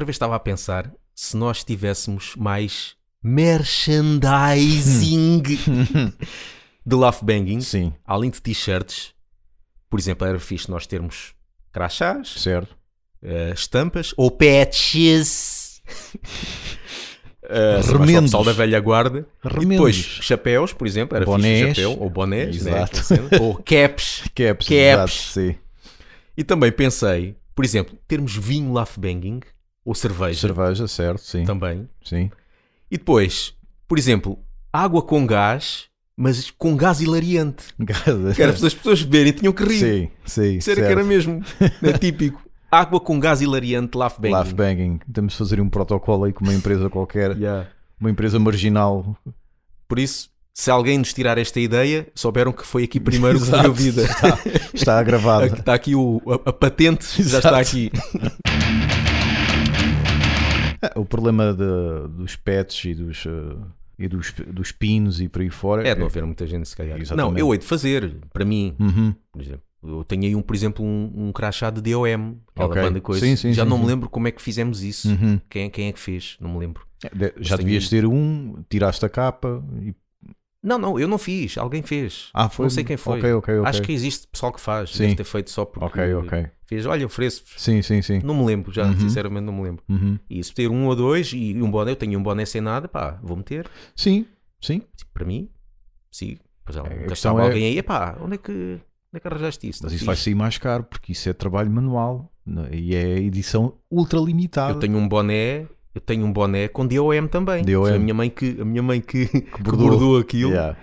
outra vez estava a pensar se nós tivéssemos mais merchandising de Laugh Banging, Sim, além de t-shirts. Por exemplo, era fixe nós termos crachás, certo. eh, estampas ou patches. Uh, Remendos. pessoal da velha guarda e Remendos. depois chapéus, por exemplo, era Bonés. fixe chapéu, ou bonés, né, Exato. cena, ou caps. Caps, Caps. exato, sim. E também pensei, por exemplo, termos vinho laugh banging ou cerveja, Cerveja, certo, sim. também. sim. E depois, por exemplo, água com gás, mas com gás hilariante. Que era para as pessoas beberem e tinham que rir. Sim, sim. Isso era que certo. era mesmo. É típico. Água com gás hilariante, laugh banging. Laugh banging. Temos de fazer um protocolo aí com uma empresa qualquer, Yeah. uma empresa marginal. Por isso, se alguém nos tirar esta ideia, souberam que foi aqui primeiro que vida. Está, está gravado. Está aqui o, a, a patente, já Exato. está aqui. O problema de- dos pets e dos, eh, e dos, dos pinos e por aí fora. É de não haver muita gente, se calhar. Exatamente. Não, eu hei de fazer, para mim, Uhum. por exemplo. Eu tenho aí, um, por exemplo, um, um crachá de DOM, aquela Ok. banda coisa. Sim, sim, Já sim, não me lembro como é que fizemos isso. Uhum. Quem, quem é que fez? Não me lembro. De- Já tenho- devias ter um, tiraste a capa e. Não, não, eu não fiz. Alguém fez. Ah, foi. Não sei quem foi. Ok, ok, ok. Acho que existe pessoal que faz. Sim. Deve ter feito só porque Ok, ok. fez. Olha, ofereço. Sim, sim, sim. Não me lembro já, Uhum. sinceramente não me lembro. Uhum. E se ter um ou dois e um boné, eu tenho um boné sem nada, pá, vou meter. Sim, sim. Tipo, para mim, sim. Pois é, a é- alguém aí, pá, onde é que, onde é que arranjaste isso? Mas Não isso vai fiz. sair mais caro porque isso é trabalho manual né? e é edição ultra limitada. Eu tenho um boné, eu tenho um boné com DOM também. DOM. Foi a minha mãe que, a minha mãe que, que bordou. bordou, aquilo. Yeah.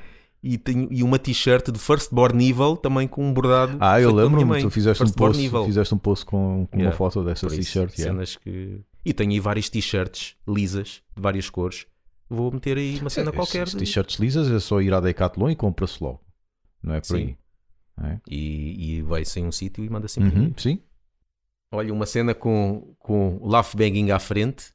E, tenho, e uma t-shirt de Firstborn Evil também com um bordado. Ah, eu lembro-me, tu fizeste um, post, fizeste um post com, com Yeah. uma foto dessa t-shirt. yeah. cenas que... E tenho aí várias t-shirts lisas, de várias cores. Vou meter aí uma cena É, qualquer. T-shirts lisas é só ir à Decathlon e compra-se logo. Não é por Sim. aí. É? E, e vai-se em um sítio e manda-se Uhum, imprimir. Sim. Olha, uma cena com, com laugh banging à frente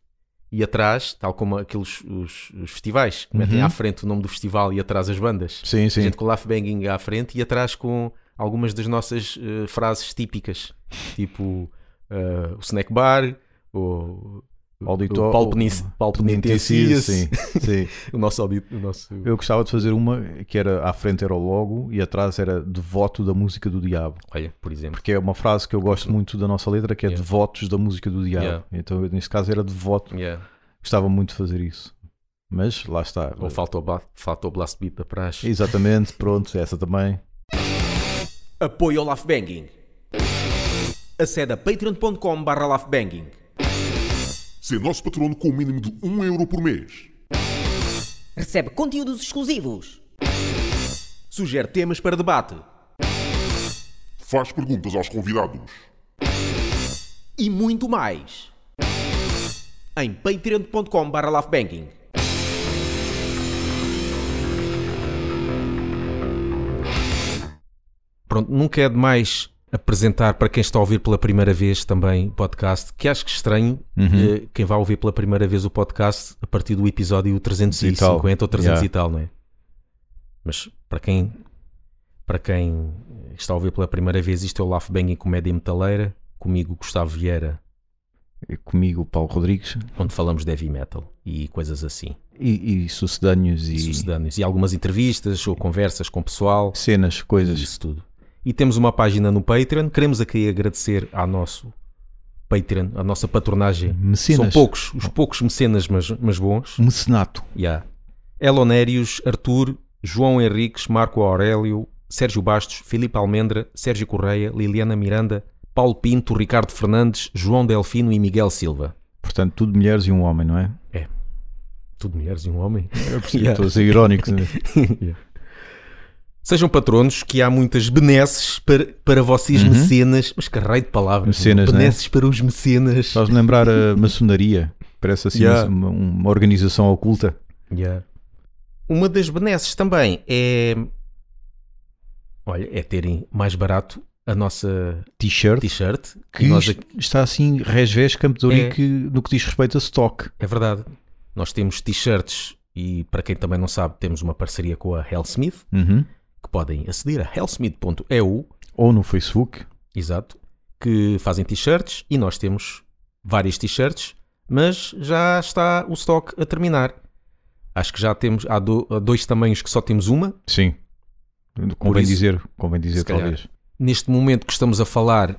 e atrás, tal como aqueles os, os festivais, que metem Uhum. à frente o nome do festival e atrás as bandas. Sim, A sim. gente com laugh banging à frente e atrás com algumas das nossas eh, frases típicas, tipo eh, o snack bar, o, Auditor- o palco, nis- palco nintecias, sim, sim. o nosso audit, o nosso Eu gostava de fazer uma que era à frente era o logo e atrás era devoto da música do diabo. olha, por exemplo. Porque é uma frase que eu gosto muito da nossa letra que é Yeah. devotos da música do diabo. Yeah. Então eu, neste caso era devoto. Yeah. Gostava muito de fazer isso. Mas lá está. Ou falta o, ba- falta o blast beat da praxe. Exatamente, pronto, essa também. Apoio ao Laugh Banging. Acede a patreon.com barra laughbanging. Ser nosso patrono com o mínimo de 1 euro por mês. Recebe conteúdos exclusivos. Sugere temas para debate. Faz perguntas aos convidados. E muito mais. Em patreon.com barra laughbanging. Pronto, nunca é demais apresentar para quem está a ouvir pela primeira vez também o podcast, que acho que estranho eh, quem vai ouvir pela primeira vez o podcast a partir do episódio 350 ou 300 Yeah. e tal, não é? Mas para quem para quem está a ouvir pela primeira vez, isto é o Laugh Banging Comédia Metaleira, comigo Gustavo Vieira, E Comigo, Paulo Rodrigues. onde falamos de heavy metal e coisas assim, E, e sucedâneos e, e, sucedâneos. e algumas entrevistas ou conversas com o pessoal, cenas, coisas. isso tudo. E temos uma página no Patreon, queremos aqui agradecer ao nosso Patreon, a nossa patronagem. Mecenas. São poucos, os poucos mecenas, mas, mas bons. Mecenato. Yeah. Elonérios, Arthur, João Henriques, Marco Aurélio, Sérgio Bastos, Filipe Almendra, Sérgio Correia, Liliana Miranda, Paulo Pinto, Ricardo Fernandes, João Delfino e Miguel Silva. Portanto, tudo mulheres e um homem, não é? Tudo mulheres e um homem. Eu percebi, estou a ser irónico. né? Sejam patronos, que há muitas benesses para, para vocês, mecenas. Mas que raio de palavras. Mecenas, meu. né? Benesses para os mecenas. Faz-me lembrar a maçonaria. Parece assim Yeah. uma, uma organização oculta. Yeah. Uma das benesses também é. Olha, é terem mais barato a nossa T-shirt. t-shirt. Que nós est- está assim, resvés Campo de Ourique no que diz respeito a stock. É verdade. Nós temos t-shirts e, para quem também não sabe, temos uma parceria com a Hellsmith, Uhum. Que podem aceder a hellsmith.eu, Ou no Facebook. exato, que fazem t-shirts e nós temos várias t-shirts. mas já está o stock a terminar. Acho que já temos, há, do- há dois tamanhos que só temos uma. Sim. Convém isso, dizer, convém dizer se calhar. talvez. Neste momento que estamos a falar,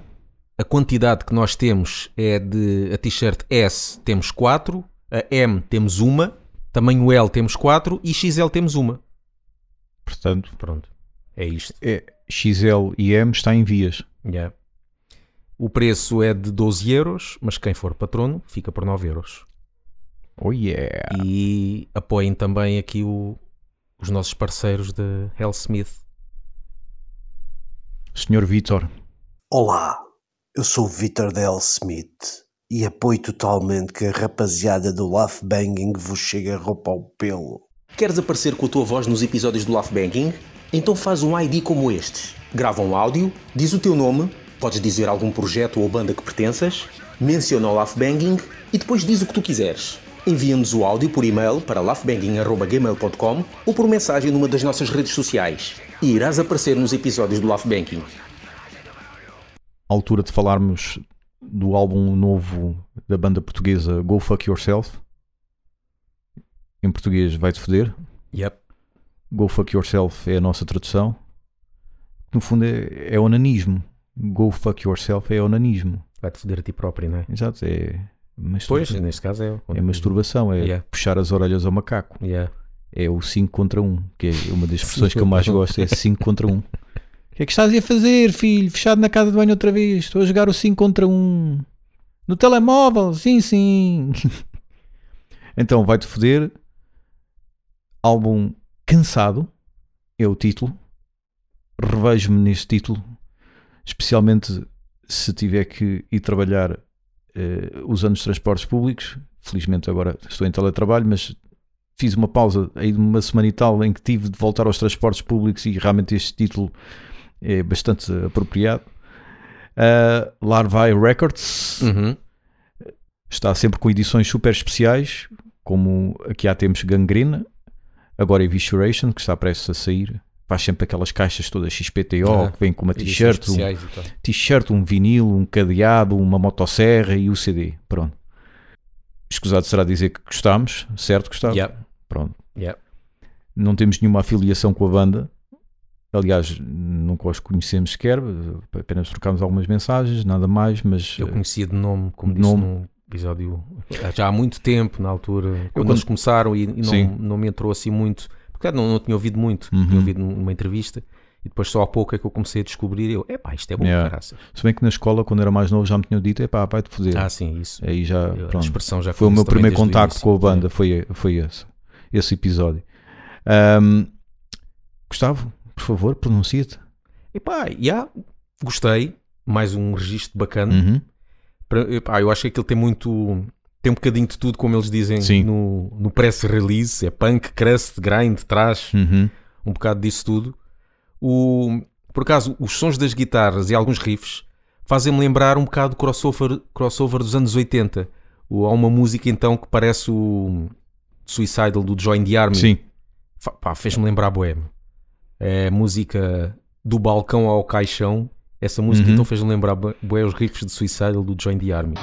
a quantidade que nós temos é de a t-shirt S temos 4, a M temos uma, tamanho L temos 4 e XL temos uma. Portanto, Pronto, é isto. é, XL e M está em vias. Yeah. O preço é de 12 euros, mas quem for patrono fica por 9 euros. Oh yeah. E apoiem também aqui o- os nossos parceiros de Hellsmith. Senhor Vitor, Olá, eu sou o Vitor Del Smith e apoio totalmente que a rapaziada do Laugh Banging vos chegue a roupa ao pelo. Queres aparecer com a tua voz nos episódios do Laugh Banking? Então faz um ID como este. Grava um áudio, diz o teu nome, podes dizer algum projeto ou banda que pertenças, menciona o Laugh Banging e depois diz o que tu quiseres. Envia-nos o áudio por e-mail para laughbanging.gmail.com ou por mensagem numa das nossas redes sociais e irás aparecer nos episódios do Laugh Banking. à altura de falarmos do álbum novo da banda portuguesa Go Fuck Yourself. Em português, vai-te foder. Yep. Go Fuck Yourself é a nossa tradução. No fundo, é, é onanismo. Go Fuck Yourself é onanismo. Vai-te foder a ti próprio, não é? Exato, é, Pois, neste caso é. é masturbação, é Yeah. puxar as orelhas ao macaco. Yeah. É o 5 contra 1, que é uma das expressões que eu mais gosto, é 5 contra 1. O que é que estás a fazer, filho? Fechado na casa de banho outra vez. Estou a jogar o 5 contra 1. No telemóvel, sim, sim. então, vai-te foder. Álbum Cansado é o título. Revejo-me neste título, especialmente se tiver que ir trabalhar eh, usando os transportes públicos. Felizmente agora estou em teletrabalho, mas fiz uma pausa aí de uma semana e tal em que tive de voltar aos transportes públicos e realmente este título é bastante apropriado. Uh, Larvae Records Uhum. está sempre com edições super especiais, como aqui há temos Gangrena, agora Evisceration, que está prestes a sair. Faz sempre aquelas caixas todas XPTO Ah, que vem com uma t-shirt, um, t-shirt, um vinil, um cadeado, uma motosserra e o CD. Pronto. Escusado será dizer que gostámos, certo, Gustavo? Yeah. Pronto. Yeah. Não temos nenhuma afiliação com a banda. Aliás, nunca os conhecemos sequer, apenas trocámos algumas mensagens, nada mais, mas Eu conhecia de nome, como de disse nome. num episódio já há muito tempo, na altura, quando, quando- eles começaram e, e não, não me entrou assim muito, porque não, não tinha ouvido muito, Uhum. tinha ouvido numa entrevista e depois só há pouco é que eu comecei a descobrir eu, epá, isto é bom, Yeah. caraças. se bem que na escola, quando era mais novo, já me tinham dito: epá, vai-te foder. Ah, sim, isso. Aí já, a pronto. expressão já Foi o meu primeiro contacto com a banda, foi, foi esse, esse episódio. Ahm, Gustavo, por favor, pronuncia-te. Epá, yeah, gostei, mais um registro bacana. Uhum. Epá, eu acho que aquilo tem muito. Tem um bocadinho de tudo, como eles dizem Sim. no, no press release: é punk, crust, grind, trash, Uhum. um bocado disso tudo. O, por acaso, os sons das guitarras e alguns riffs fazem-me lembrar um bocado do crossover, crossover dos anos 80. O, há uma música então que parece o Suicidal do Join the Army. Sim, fez-me lembrar Boêmio. É a música do balcão ao caixão. Essa música Uhum. então fez-me lembrar bué bué os riffs de Suicidal do Join the Army.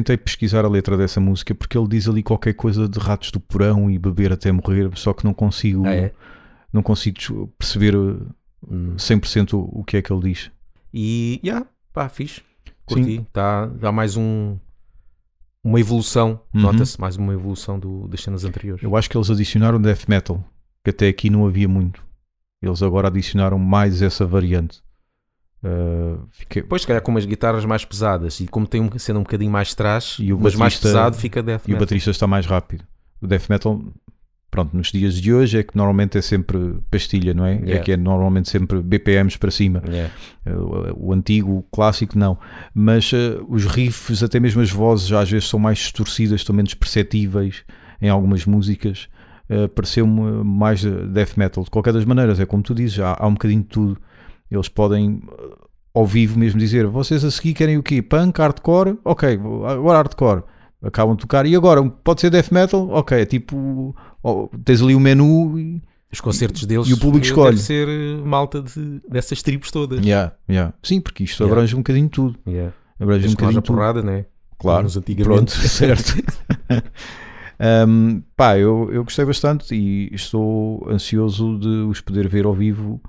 Tentei pesquisar a letra dessa música porque ele diz ali qualquer coisa de ratos do porão e beber até morrer, só que não consigo, Ah, é? não consigo perceber uh, Hum. 100% o o que é que ele diz. E, yeah, pá, fixe. Curti. Tá, dá mais um. Uma evolução. Uhum. Nota-se mais uma evolução do, das cenas anteriores. Eu acho que eles adicionaram death metal, que até aqui não havia muito. Eles agora adicionaram mais essa variante. Uh, fiquei- Depois, se calhar, com umas guitarras mais pesadas e como tem um, sendo um bocadinho mais trash, E o mas mais pesado, fica death E o metal. baterista está mais rápido. O death metal pronto, nos dias de hoje é que normalmente é sempre pastilha, não é? É Yeah. que é normalmente sempre BPMs para cima. Yeah. Uh, O antigo, o clássico, não. Mas uh, os riffs, até mesmo as vozes, já às vezes são mais distorcidas, estão menos perceptíveis em algumas músicas. Uh, Pareceu-me mais death metal. De qualquer das maneiras, é como tu dizes, há, há um bocadinho de tudo. Eles podem, uh, ao vivo mesmo, dizer: vocês a seguir querem o quê? Punk, hardcore? Ok, agora hardcore. Acabam de tocar. E agora? Pode ser death metal? Ok, é tipo. oh, tens ali o menu e. Os concertos deles E o público eh, escolhe. deve ser eh, malta de, dessas tribos todas. Yeah, yeah. Sim, porque isto Yeah. abrange um bocadinho tudo. Yeah. Abrange um Desde não haja bocadinho tudo. porrada, né? Claro, Uns antigamente. pronto, certo. Um, pá, eu, eu gostei bastante e estou ansioso de os poder ver ao vivo.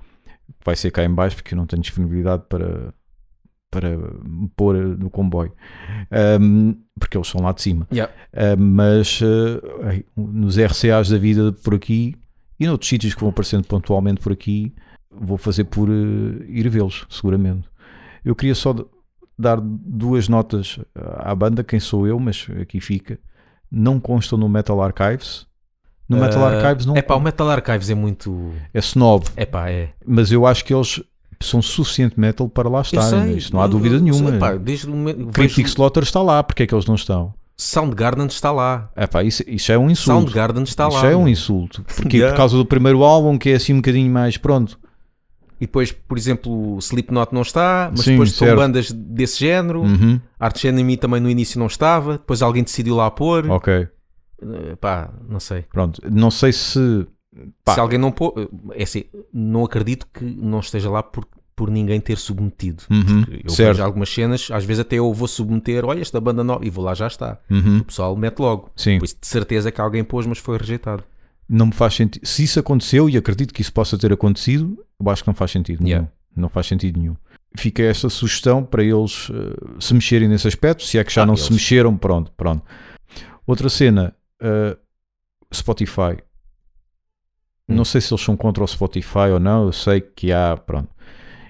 Vai ser cá em baixo porque eu não tenho disponibilidade para, para me pôr no comboio. Um, porque eles são lá de cima. Yeah. Uh, mas uh, nos RCAs da vida por aqui e noutros sítios que vão aparecendo pontualmente por aqui, vou fazer por uh, ir vê-los, seguramente. Eu queria só dar duas notas à banda, quem sou eu, mas aqui fica. Não constam no Metal Archives. No Metal Ah, Archives não Epá, o Metal Archives é muito. é snob, Epá, é. mas eu acho que eles são suficiente metal para lá Eu estarem. sei, Isso não há eu- dúvida eu nenhuma. sei, pá, desde o momento. Cryptic vejo- Slaughter está lá, porque é que eles não estão? Soundgarden está lá. Epá, isso, isso é um insulto. Soundgarden está Isso lá. é um insulto. Porque Yeah. por causa do primeiro álbum, que é assim um bocadinho mais pronto. E depois, por exemplo, Slipknot não está, mas Sim, depois são certo. bandas desse género. Uhum. Arch Enemy também no início não estava, depois alguém decidiu lá pôr. Ok, Pá, não sei. pronto. Não sei se. Pá. Se alguém não pôr, é assim, não acredito que não esteja lá por, por ninguém ter submetido. Uhum, Eu certo. vejo algumas cenas, às vezes até eu vou submeter, olha esta banda nova, e vou lá já está. Uhum. O pessoal mete logo. Sim, Por isso, de certeza que alguém pôs, mas foi rejeitado. não me faz sentido. Se isso aconteceu, e acredito que isso possa ter acontecido, eu acho que não faz sentido nenhum. Yeah. Não faz sentido nenhum. Fica esta sugestão para eles eh, se mexerem nesse aspecto. Se é que já Ah, não eles. se mexeram, pronto, pronto. Outra cena, eh, Spotify. Hum. Não sei se eles são contra o Spotify ou não, eu sei que há, pronto.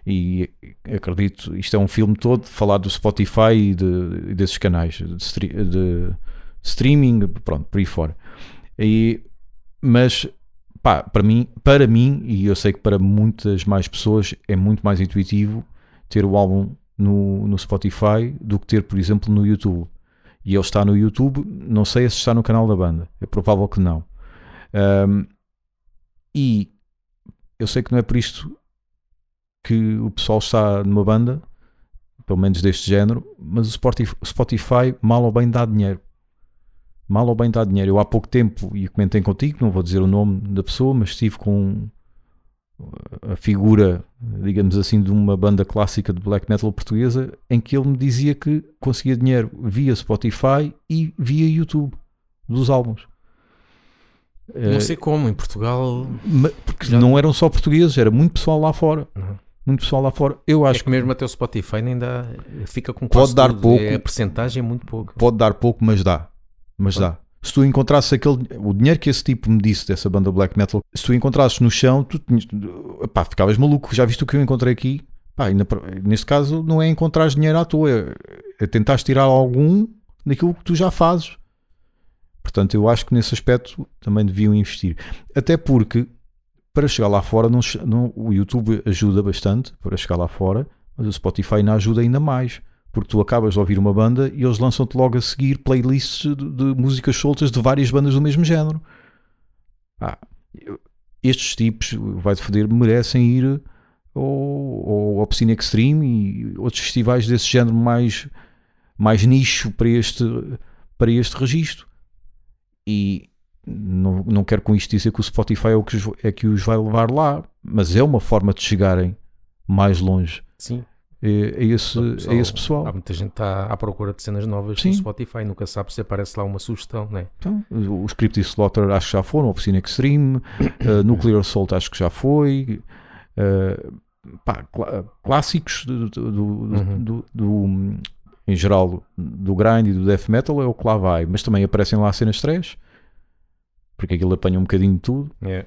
E acredito, isto é um filme todo, falar do Spotify e, de- desses canais de, de streaming, pronto, por aí fora. E, mas, pá, para mim, para mim, e eu sei que para muitas mais pessoas é muito mais intuitivo ter o álbum no, no Spotify do que ter, por exemplo, no YouTube. E ele está no YouTube, não sei se está no canal da banda, é provável que não. Ahm, e eu sei que não é por isto que o pessoal está numa banda, pelo menos deste género, mas o Spotify mal ou bem dá dinheiro. Mal ou bem dá dinheiro. Eu há pouco tempo, e comentei contigo, não vou dizer o nome da pessoa, mas estive com a figura, digamos assim, de uma banda clássica de black metal portuguesa, em que ele me dizia que conseguia dinheiro via Spotify e via YouTube dos álbuns. Não sei como, em Portugal. Porque Já- não eram só portugueses, era muito pessoal lá fora. Uhum. Muito pessoal lá fora. Eu acho Acho que mesmo até o Spotify nem dá. Fica com Pode quase dar tudo. pouco. É, a percentagem é muito pouco. pode dar pouco, mas dá. Mas dá. Se tu encontrasses aquele, o dinheiro que esse tipo me disse dessa banda black metal, se tu encontrasses no chão, tu pá, ficavas maluco. Já viste o que eu encontrei aqui? Pá, ainda neste caso, não é encontrar dinheiro à toa, é, tentar tirar algum daquilo que tu já fazes. Portanto, eu acho que nesse aspecto também deviam investir. Até porque para chegar lá fora, não, não- o YouTube ajuda bastante para chegar lá fora, mas o Spotify não ajuda ainda mais. Porque tu acabas de ouvir uma banda e eles lançam-te logo a seguir playlists de, de músicas soltas de várias bandas do mesmo género. Ah, estes tipos, vai-te foder, merecem ir ao, ao Obscene Extreme e outros festivais desse género mais, mais nicho para este, para este registro. E não, não quero com isto dizer que o Spotify é o que, os, é que os vai levar lá, mas é uma forma de chegarem mais longe Sim. A, a esse, a esse pessoal. Há muita gente está à procura de cenas novas Sim. no Spotify. Nunca sabe se aparece lá uma sugestão, né? Então, os Cryptic Slaughter acho que já foram, Oficina Extreme, uh, Nuclear Assault acho que já foi, uh, pá, clá- clássicos do, do- do- Uhum. do- em geral do grind e do death metal é o que lá vai, mas também aparecem lá cenas três, porque aquilo apanha um bocadinho de tudo, É.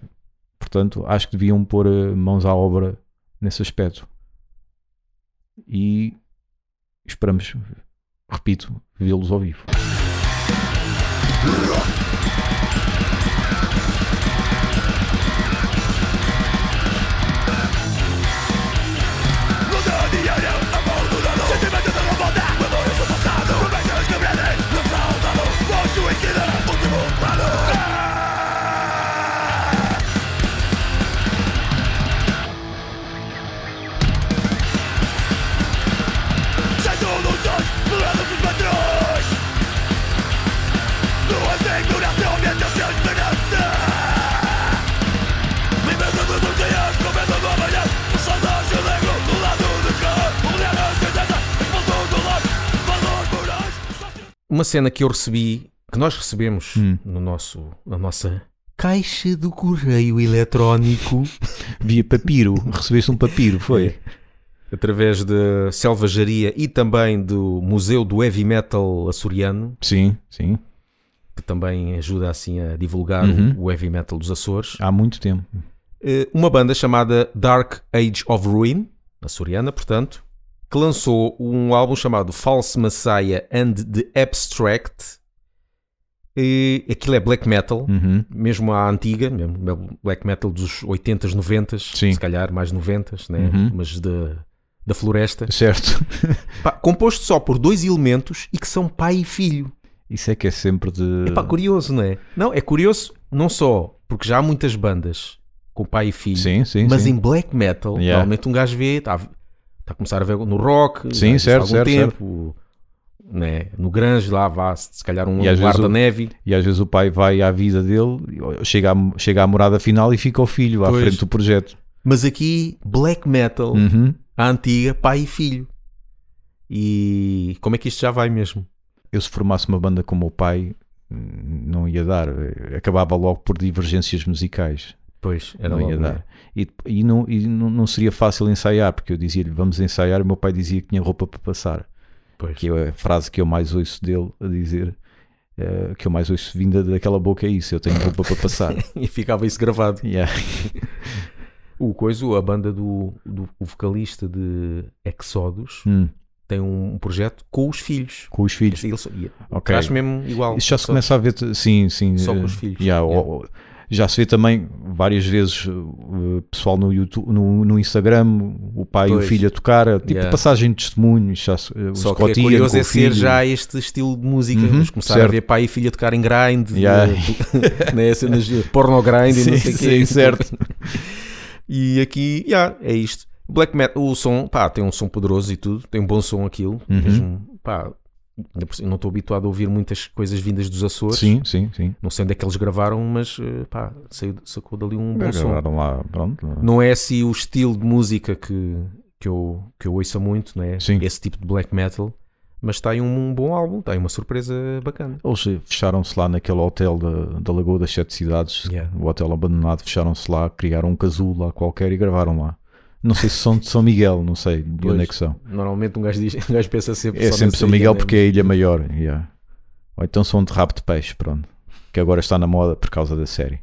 portanto acho que deviam pôr uh, mãos à obra nesse aspecto. E esperamos, repito, vê-los ao vivo. Uma cena que eu recebi, que nós recebemos Hum. no nosso, na nossa caixa do correio eletrónico, Via papiro, recebeste um papiro, foi? através da Selvageria e também do Museu do Heavy Metal Açoriano, Sim, sim. que também ajuda assim a divulgar Uhum. o, o heavy metal dos Açores. Há muito tempo. Eh, Uma banda chamada Dark Age of Ruin, açoriana, portanto, que lançou um álbum chamado False Messiah and the Abstract. E aquilo é black metal, Uhum. mesmo à antiga, mesmo black metal dos 80s, 90s, Sim. se calhar mais 90s, né? Uhum. mas da, da floresta. Certo. Pá, composto só por dois elementos e que são pai e filho. Isso é que é sempre de. É pá, curioso, não é? Não, é curioso não só porque já há muitas bandas com pai e filho, Sim, sim. mas sim. em black metal, Yeah. normalmente um gajo vê, está tá a começar a ver no rock, Sim, há certo, algum certo, tempo, Né? no grunge lá vá se calhar um guarda-neve. E às vezes o pai vai à vida dele, chega à, chega à morada final e fica o filho à Pois. frente do projeto. Mas aqui, black metal, Uhum. a antiga, pai e filho. E como é que isto já vai mesmo? Eu, se formasse uma banda com o meu pai, hum, não ia dar. Acabava logo por divergências musicais. Pois, era não ia dar. E, e, não, e não, não seria fácil ensaiar, porque eu dizia-lhe vamos ensaiar, e o meu pai dizia que tinha roupa para passar. Pois. Que é a frase que eu mais ouço dele a dizer, eh, que eu mais ouço vinda daquela boca é isso: eu tenho roupa para passar. E ficava isso gravado. Yeah. O coisa, a banda do, do vocalista de Exodus Hum, tem um projeto com os filhos. com os filhos. Ele só- Ok. Traz mesmo igual. Isso já se Só- começa a ver, sim, sim. Só com os filhos. yeah, Yeah. o- o- já se vê também várias vezes uh, pessoal no YouTube, no, no Instagram, o pai e Pois. o filho a tocar, tipo Yeah. passagem de testemunhos, já, uh, o Só que é curioso é ser filho. já este estilo de música. Uhum, Vamos começar a certo. ver pai e filha tocar em grind, Yeah. de- né, cenas de porno grind e não Sim, sei o quê. sim, certo. E aqui, yeah, é isto. Black metal, o som, pá, tem um som poderoso e tudo, tem um bom som aquilo. Uhum. Mesmo, pá, cima, não estou habituado a ouvir muitas coisas vindas dos Açores. Sim, sim, sim. Não sei onde é que eles gravaram, mas eh, pá, saiu, sacou dali um bom som. Lá, pronto. Não é assim o estilo de música que, que, eu, que eu ouço muito, não é? Sim. Esse tipo de black metal. Mas está aí um, bom álbum, está aí uma surpresa bacana. Eles fecharam-se lá naquele hotel da, da Lagoa das Sete Cidades, Yeah. o hotel abandonado, fecharam-se lá, criaram um casulo lá qualquer e gravaram lá. Não sei se são de São Miguel, não sei de Pois. onde é que são. Normalmente um gajo, diz, um gajo pensa sempre É sempre São Miguel porque é a ilha maior. yeah. Ou então são de rabo de peixe, pronto. Que agora está na moda por causa da série.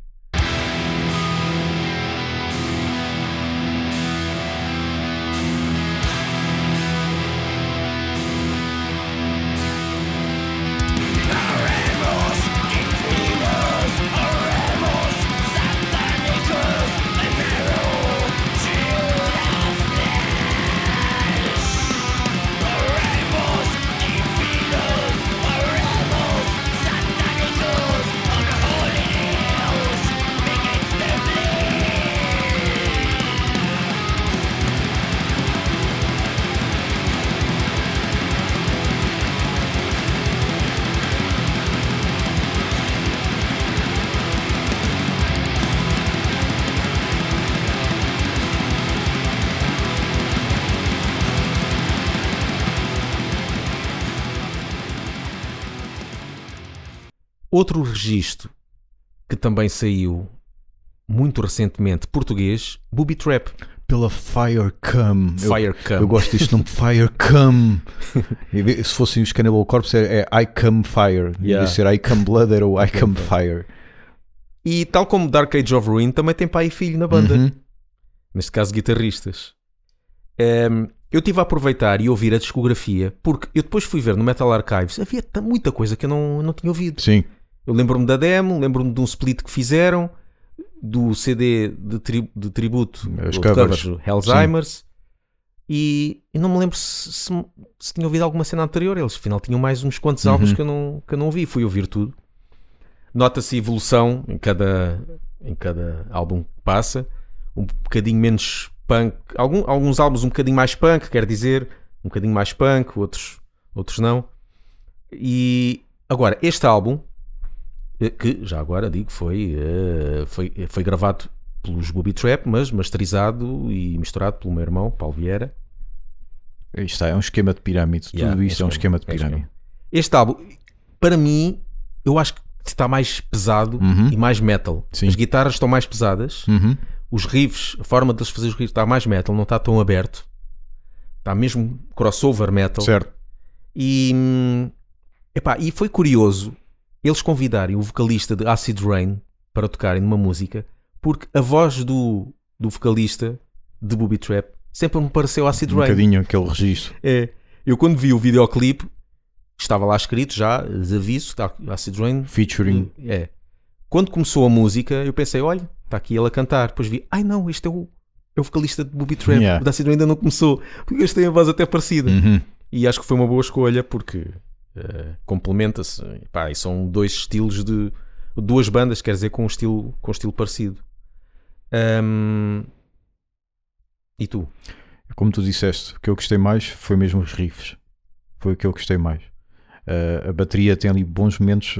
Outro registro que também saiu muito recentemente, português, Booby Trap, Pela Fire Come. Eu-. Eu gosto deste nome, Fire Come. Em vez- Se fossem os Cannibal Corpse, é, é I Come Fire. Yeah. ser I Come Blood, era o I Come Fire. E tal como Dark Age of Ruin, também tem pai e filho na banda. Uhum. neste caso guitarristas. Ehm, eu tive a aproveitar e ouvir a discografia, porque eu depois fui ver no Metal Archives, havia ta- muita coisa que eu não, não tinha ouvido. Sim. Eu lembro-me da demo, lembro-me de um split que fizeram, do CD de, tri- de tributo, Os covers. Alzheimer's, e, e não me lembro se, se- se tinha ouvido alguma cena anterior. Eles afinal tinham mais uns quantos álbuns Uhum. que eu, não, que eu não ouvi, fui ouvir tudo. Nota-se evolução em cada, em cada álbum que passa, um bocadinho menos punk, algum- alguns álbuns um bocadinho mais punk, quer dizer, um bocadinho mais punk, outros, outros não. E agora, este álbum, que já agora digo, foi, eh, foi, foi gravado pelos Booby Trap, mas masterizado e misturado pelo meu irmão, Paulo Vieira. Isto é um esquema de pirâmide. Yeah, Tudo isto é um esquema de é pirâmide. Este álbum, para mim, eu acho que está mais pesado Uhum. e mais metal. Sim. As guitarras estão mais pesadas, Uhum. os riffs, a forma de fazer os riffs está mais metal, não está tão aberto. Está mesmo crossover metal. Certo. E, hum, epá, e foi curioso eles convidarem o vocalista de Acid Rain para tocarem numa música, porque a voz do, do vocalista de Booby Trap sempre me pareceu Acid Um Rain. bocadinho aquele registro. É, eu quando vi o videoclipe, estava lá escrito já, de aviso, está Acid Rain. Featuring. É. Quando começou a música, eu pensei, olha, está aqui ele a cantar. Depois vi, ai não, este é o, é o vocalista de Booby Trap. Yeah. O da Acid Rain ainda não começou, porque este tem a voz até parecida. Uhum. E acho que foi uma boa escolha porque eh, complementa-se. E são dois estilos de. duas bandas, quer dizer, com um estilo, com um estilo parecido. Ahm, E tu? Como tu disseste, o que eu gostei mais foi mesmo os riffs. Foi o que eu gostei mais. Uh, a bateria tem ali bons momentos,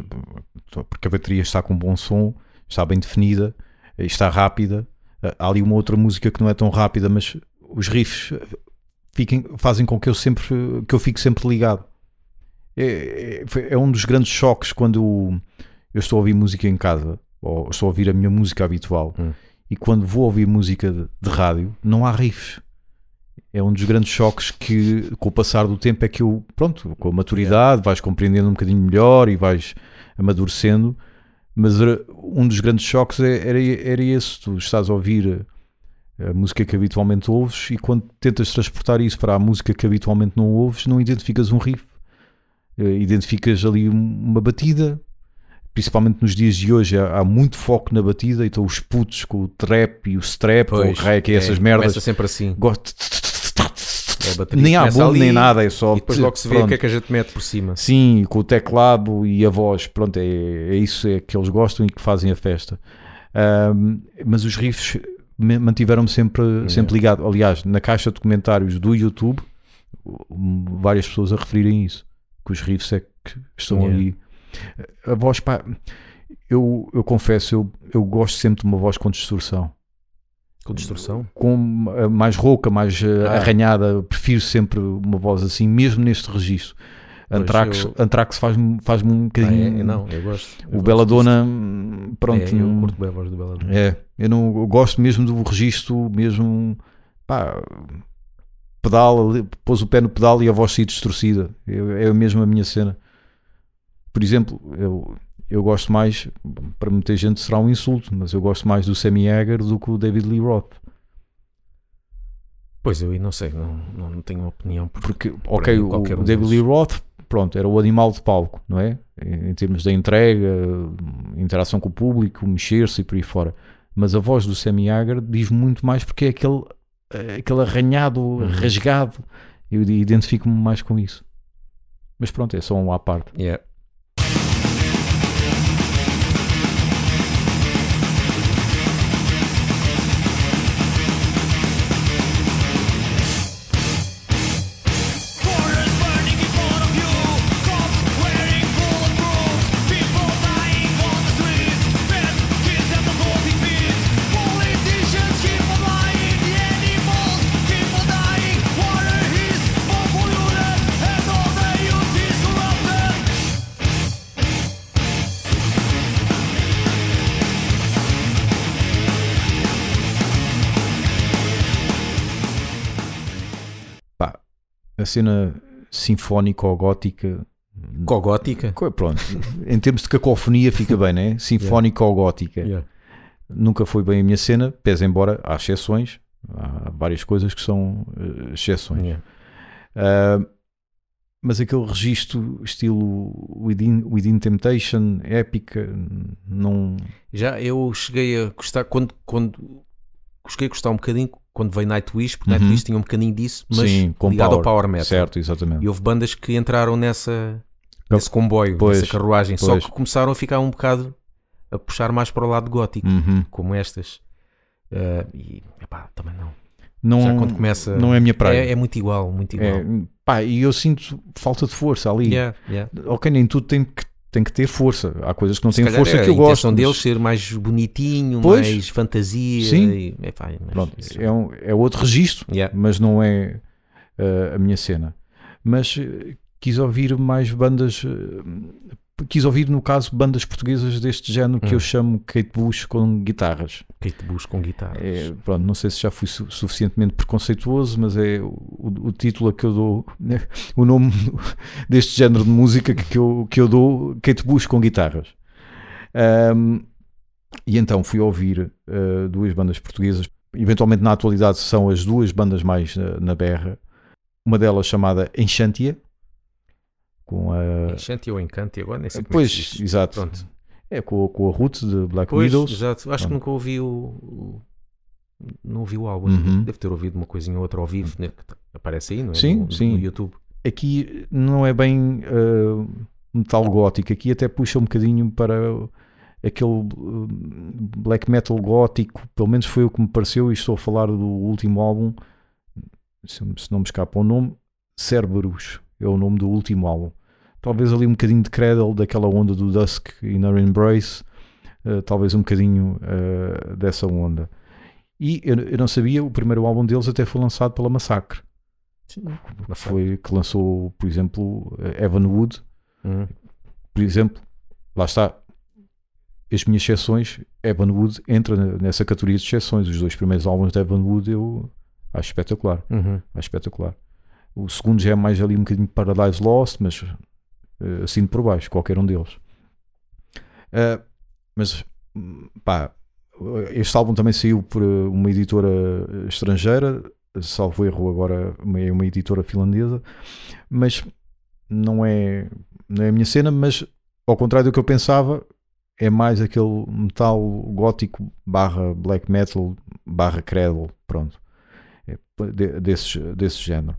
porque a bateria está com bom som, está bem definida, está rápida. Uh, há ali uma outra música que não é tão rápida, mas os riffs fiquem, fazem com que eu sempre que eu fique sempre ligado. É, é, é um dos grandes choques quando eu estou a ouvir música em casa, ou estou a ouvir a minha música habitual, Hum. e quando vou ouvir música de, de rádio, não há riffs. É um dos grandes choques que com o passar do tempo é que eu, pronto, com a maturidade vais compreendendo um bocadinho melhor e vais amadurecendo, mas era- um dos grandes choques é- era, era esse, tu estás a ouvir a música que habitualmente ouves e quando tentas transportar isso para a música que habitualmente não ouves, não identificas um riff, identificas ali um- uma batida, principalmente nos dias de hoje há, há muito foco na batida, então os putos com o trap e o strap, ou o rec e essas merdas, Começa sempre assim. gosto É nem há bolo nem nada, é só E depois logo se vê o pronto. que é que a gente mete por cima. Sim, com o teclado e a voz, pronto, é, é isso é que eles gostam e que fazem a festa. Ahm, mas os riffs me- mantiveram-me sempre, sempre ligado. Aliás, na caixa de comentários do YouTube, um, várias pessoas a referirem isso, que os riffs é que estão Yeah. ali. A voz, pá, eu, eu confesso, eu, eu gosto sempre de uma voz com distorção. Com distorção. com a mais rouca, mais eh, Ah. arranhada, prefiro sempre uma voz assim, mesmo neste registro. Pois, Anthrax, eu- Anthrax faz-me faz um Ah, bocadinho. é? Não, eu gosto. Eu o Belladonna, pronto. É, eu curto bem a voz do Belladonna. é, eu não eu gosto mesmo do registro, mesmo pá, pedal, ali, pôs o pé no pedal e a voz sair distorcida. Eu- é mesmo a minha cena. Por exemplo, eu, eu gosto mais, para muita gente será um insulto, mas eu gosto mais do Sammy Hagar do que o David Lee Roth. Pois eu não sei, não, não, não tenho opinião. Por... Porque, ok, o, um David deles. Lee Roth, pronto, era o animal de palco, não é? Em, em termos da entrega, interação com o público, mexer-se e por aí fora. Mas a voz do Sammy Hagar diz muito mais porque é aquele, aquele arranhado, Uhum. rasgado. Eu identifico-me mais com isso. Mas pronto, é só um à parte. Yeah. A cena sinfónica ou gótica. Cogótica. co- Pronto, em termos de cacofonia fica bem, né? Sinfónica ou gótica. Yeah. nunca foi bem a minha cena, pese embora há exceções, há várias coisas que são eh, exceções. Yeah. Ah, mas aquele registro estilo Within, Within Temptation, épica, não. Já eu cheguei a gostar quando, quando cheguei a gostar um bocadinho quando veio Nightwish, porque Uhum. Nightwish tinha um bocadinho disso, mas sim, ligado power, ao power metal. Certo, exatamente. E houve bandas que entraram nessa nesse comboio, Pois, nessa carruagem, só pois. que começaram a ficar um bocado a puxar mais para o lado gótico, Uhum. como estas. Ah, e epá, também não. Não, Já quando começa. não é a minha praia. É, é muito igual, muito igual. É, pá, e eu sinto falta de força ali. Yeah, yeah. Ok, nem tudo tem que, tem que ter força. Há coisas que não têm força é que eu a gosto. intenção mas- deles ser mais bonitinho, Pois. mais fantasia. Sim. E, epá, Pronto, isso- é, um- é outro registro, Yeah. mas não é uh, a minha cena. Mas uh, quis ouvir mais bandas, uh, quis ouvir, no caso, bandas portuguesas deste género que Hum. eu chamo Kate Bush com guitarras. Kate Bush com guitarras. É, pronto, não sei se já fui su- suficientemente preconceituoso, mas é o, o título a que eu dou, né, o nome deste género de música que, que eu, que eu dou, Kate Bush com guitarras. Ahm, e então fui ouvir ah, duas bandas portuguesas, eventualmente na atualidade são as duas bandas mais na, na berra, uma delas chamada Enchantia, com a. Enchante ou Encante, agora nem sei é que Pois, diz. exato. Pronto. É com, a- com a Ruth de Black Pois, Widows. exato. Acho que Pronto. nunca ouvi o, o- Não ouvi o álbum. Uhum. Deve ter ouvido uma coisinha ou outra ao vivo, né, que aparece aí, não é? Sim, no, sim. No YouTube. aqui não é bem uh, metal gótico, aqui até puxa um bocadinho para aquele uh, black metal gótico, pelo menos foi o que me pareceu, e estou a falar do último álbum, se, se não me escapa o nome, Cerberus é o nome do último álbum. Talvez ali um bocadinho de Cradle, daquela onda do Dusk Inner Embrace, uh, talvez um bocadinho uh, dessa onda. E eu, eu não sabia, o primeiro álbum deles até foi lançado pela Massacre Mas foi que lançou, por exemplo, Evan Wood, Hum. por exemplo, lá está. As minhas exceções, Evan Wood entra nessa categoria de exceções. Os dois primeiros álbuns de Evan Wood eu acho espetacular. Uhum. Acho espetacular. O segundo já é mais ali um bocadinho Paradise Lost, mas eh, assim por baixo, qualquer um deles. Eh, mas pá, este álbum também saiu por eh, uma editora estrangeira, salvo erro agora é uma editora finlandesa, mas não é, não é a minha cena, mas ao contrário do que eu pensava, é mais aquele metal gótico barra black metal barra cradle, pronto. É desse género.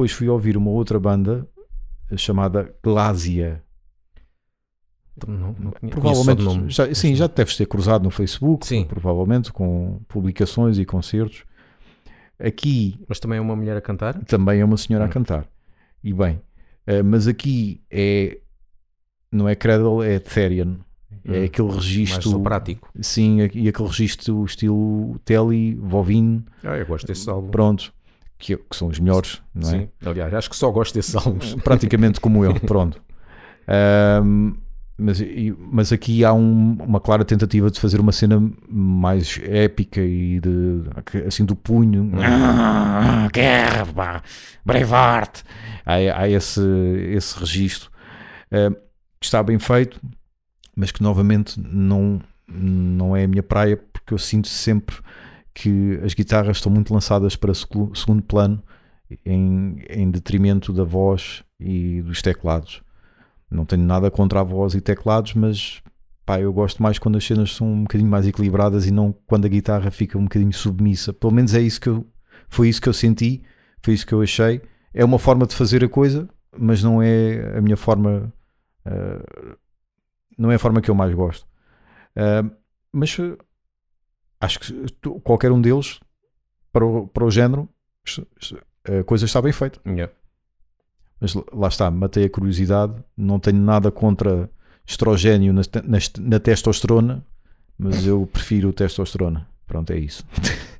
Depois fui ouvir uma outra banda chamada Glásia. Não, não só Provavelmente, nome. já, sim, já deves ter cruzado no Facebook, Sim. provavelmente, com publicações e concertos. Aqui Mas também é uma mulher a cantar? também é uma senhora a Hum. cantar. E bem, eh, mas aqui é não é Cradle, é Therian. É Hum. aquele Mais registro. só prático. Sim, e aquele registro estilo Telly, Vovin, Ah, eu gosto desse álbum. pronto, que, que são os melhores, não é? Sim. Aliás, acho que só gosto desses álbuns. praticamente como eu, pronto. Ahm, mas, mas aqui há um- uma clara tentativa de fazer uma cena mais épica e de assim do punho. Ah, Guerra, Braveheart. Há, há esse, esse registro ah, que está bem feito, mas que novamente não, não é a minha praia, porque eu sinto sempre que as guitarras estão muito lançadas para segu- segundo plano em, em detrimento da voz e dos teclados. Não tenho nada contra a voz e teclados, mas pá, eu gosto mais quando as cenas são um bocadinho mais equilibradas e não quando a guitarra fica um bocadinho submissa. Pelo menos é isso que eu, foi isso que eu senti, foi isso que eu achei. É uma forma de fazer a coisa, mas não é a minha forma, ah, não é a forma que eu mais gosto. Ah, mas acho que tu- qualquer um deles, para o, para o género, a coisa está bem feita. Yeah. Mas lá está, matei a curiosidade. Não tenho nada contra estrogênio na, na na testosterona, mas eu prefiro testosterona. Pronto, é isso.